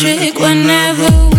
electric whenever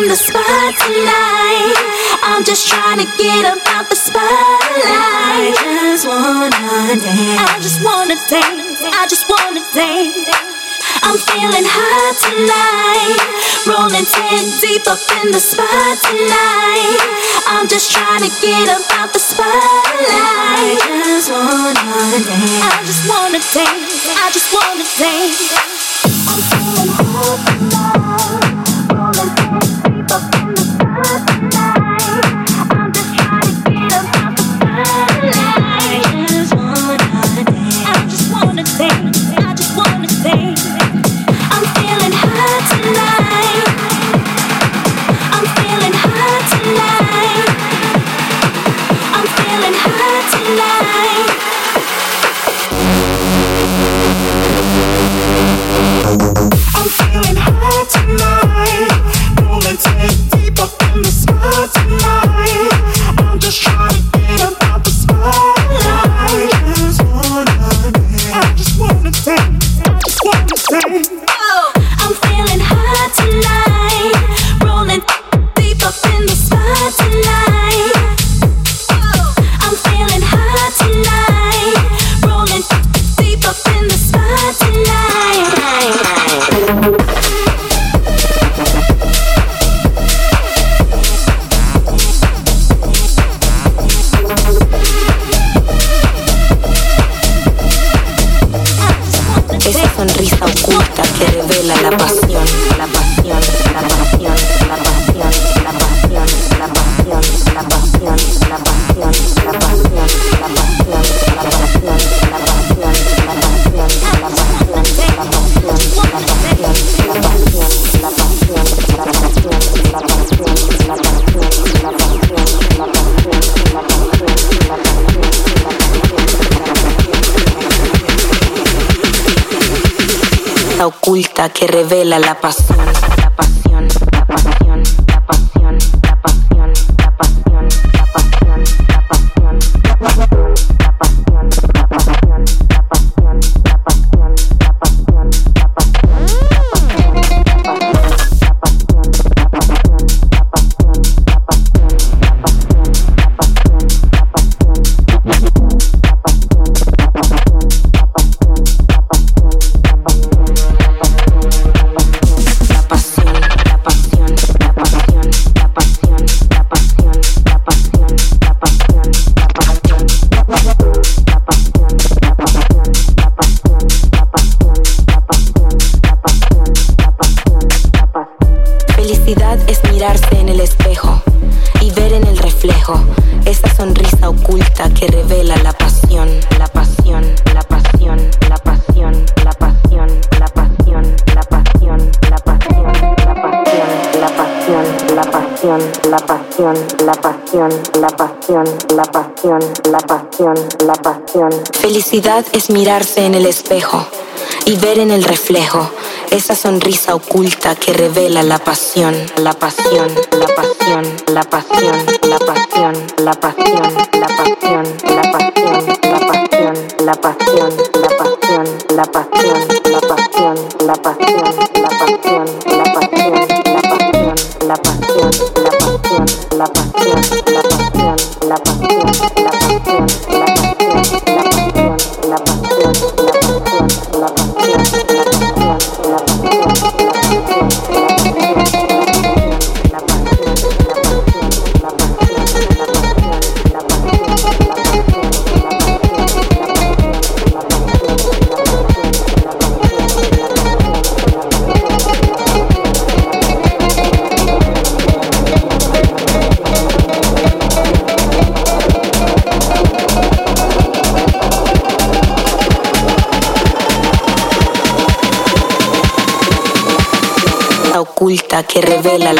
in the spot tonight. I'm just trying to get up the spotlight. I just wanna dance. I just wanna dance. I just wanna dance. I'm feeling hot tonight. Rolling 10 deep up in the spot tonight. I'm just trying to get up the spotlight. I just wanna dance. I just wanna dance. I just wanna dance. I'm feeling hot tonight. oculta que revela la pasión. La pasión. felicidad es mirarse en el espejo y ver en el reflejo esa sonrisa oculta que revela la pasión, la pasión, la pasión, la pasión, la pasión, la pasión, la pasión, la pasión. La pasión. Que revela la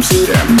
Amsterdam.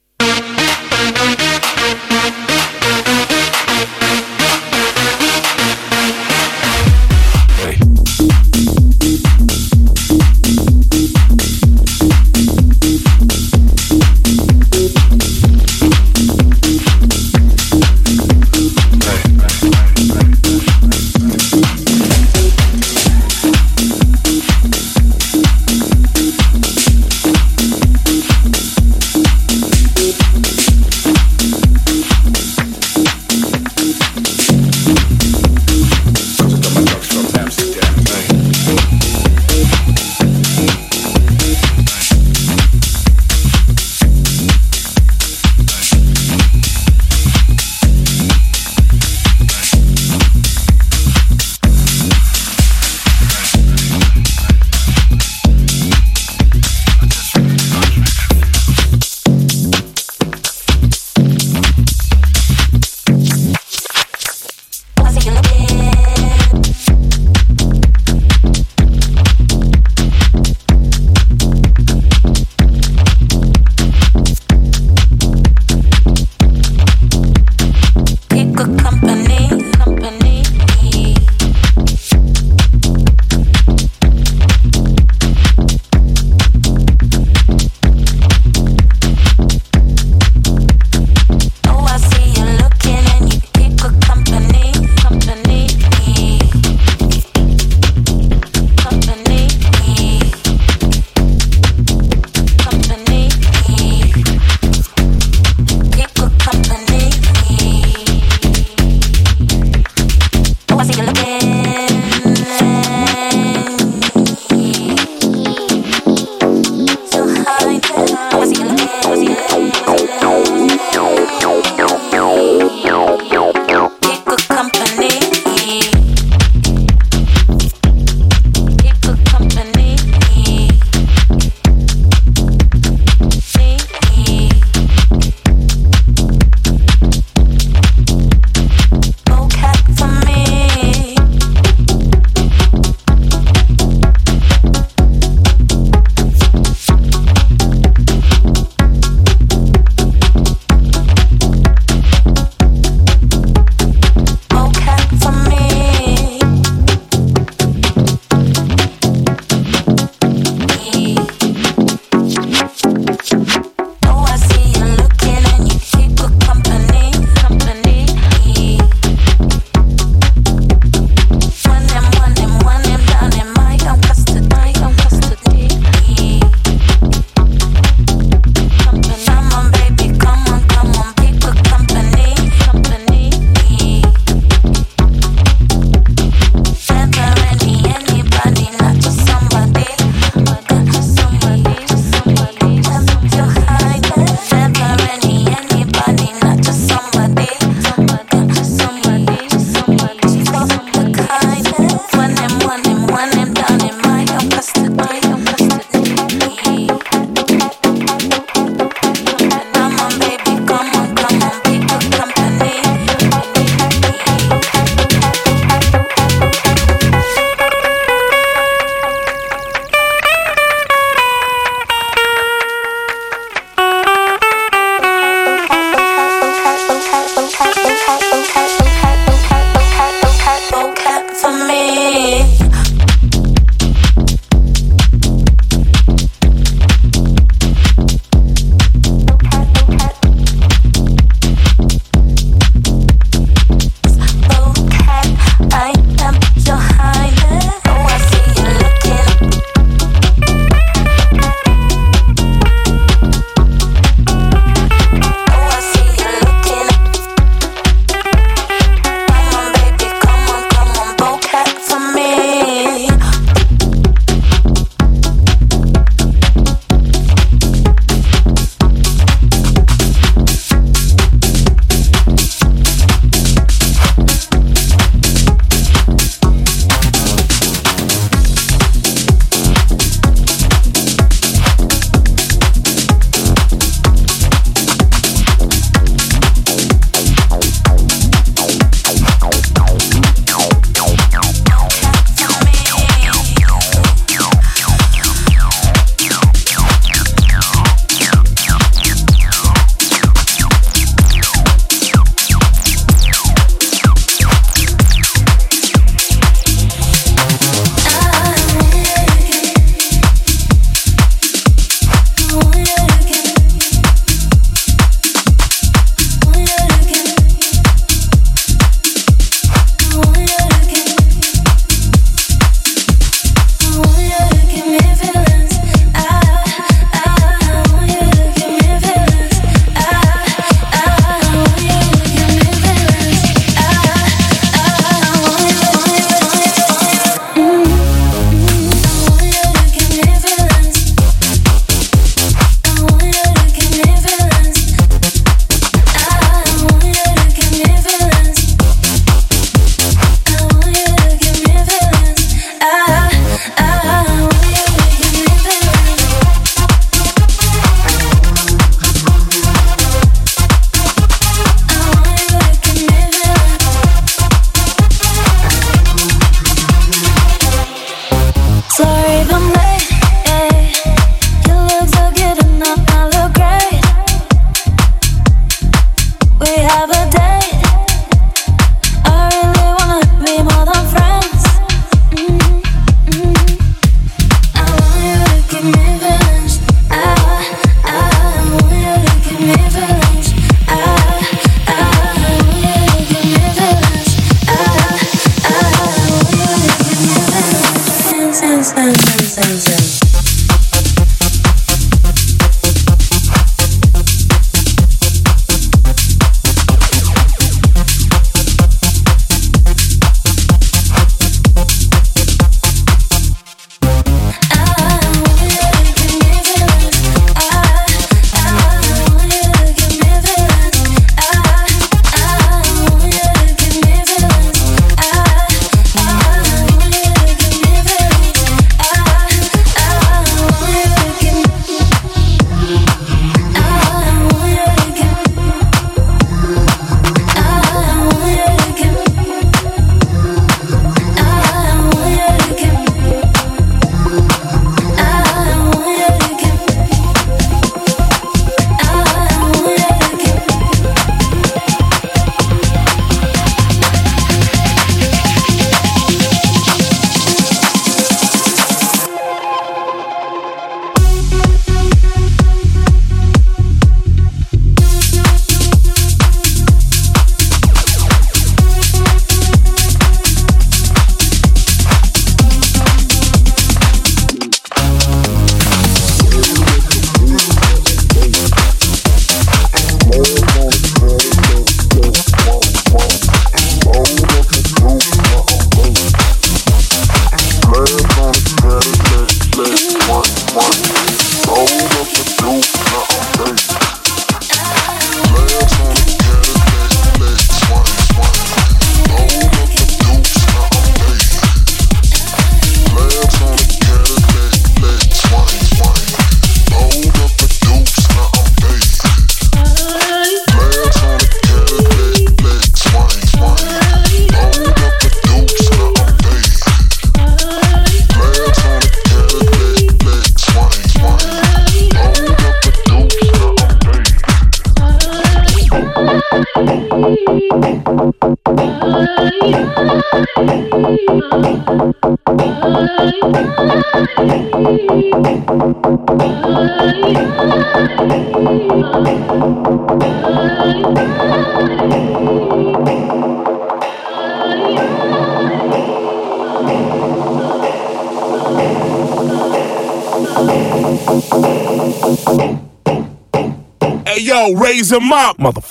Him up, motherfucker.